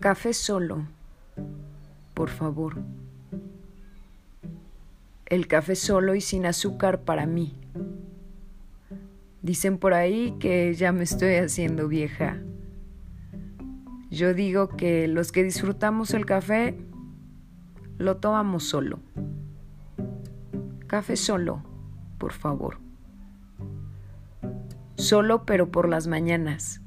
Café solo, por favor. El café solo y sin azúcar para mí. Dicen por ahí que ya me estoy haciendo vieja. Yo digo que los que disfrutamos el café lo tomamos solo. Café solo, por favor. Solo pero por las mañanas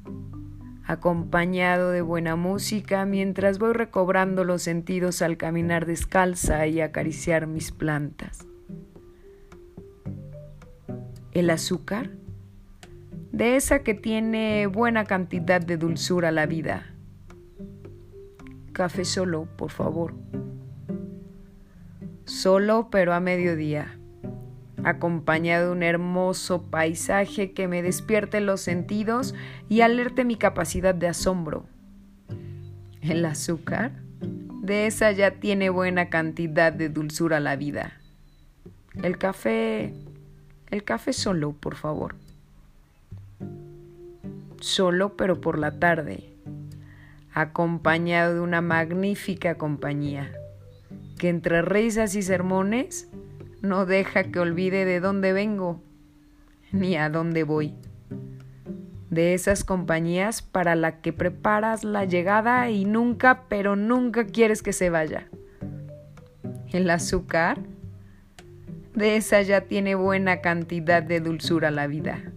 acompañado de buena música mientras voy recobrando los sentidos al caminar descalza y acariciar mis plantas. El azúcar, de esa que tiene buena cantidad de dulzura la vida. Café solo, por favor. Solo pero a mediodía acompañado de un hermoso paisaje que me despierte los sentidos y alerte mi capacidad de asombro. El azúcar, de esa ya tiene buena cantidad de dulzura la vida. El café, el café solo, por favor. Solo, pero por la tarde, acompañado de una magnífica compañía, que entre risas y sermones no deja que olvide de dónde vengo ni a dónde voy. De esas compañías para la que preparas la llegada y nunca, pero nunca quieres que se vaya. El azúcar, de esa ya tiene buena cantidad de dulzura la vida.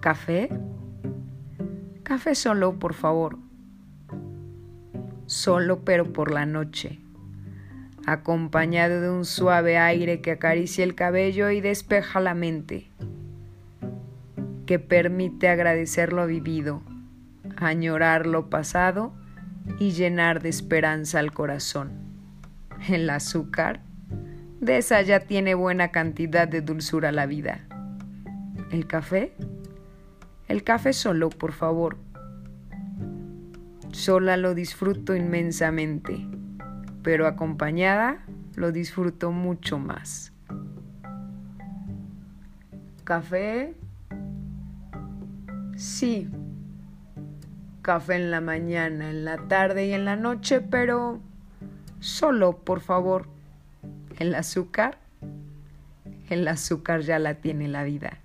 ¿Café? Café solo, por favor. Solo, pero por la noche acompañado de un suave aire que acaricia el cabello y despeja la mente, que permite agradecer lo vivido, añorar lo pasado y llenar de esperanza al corazón. El azúcar, de esa ya tiene buena cantidad de dulzura la vida. ¿El café? El café solo, por favor. Sola lo disfruto inmensamente pero acompañada lo disfruto mucho más. ¿Café? Sí. Café en la mañana, en la tarde y en la noche, pero solo, por favor. ¿El azúcar? El azúcar ya la tiene la vida.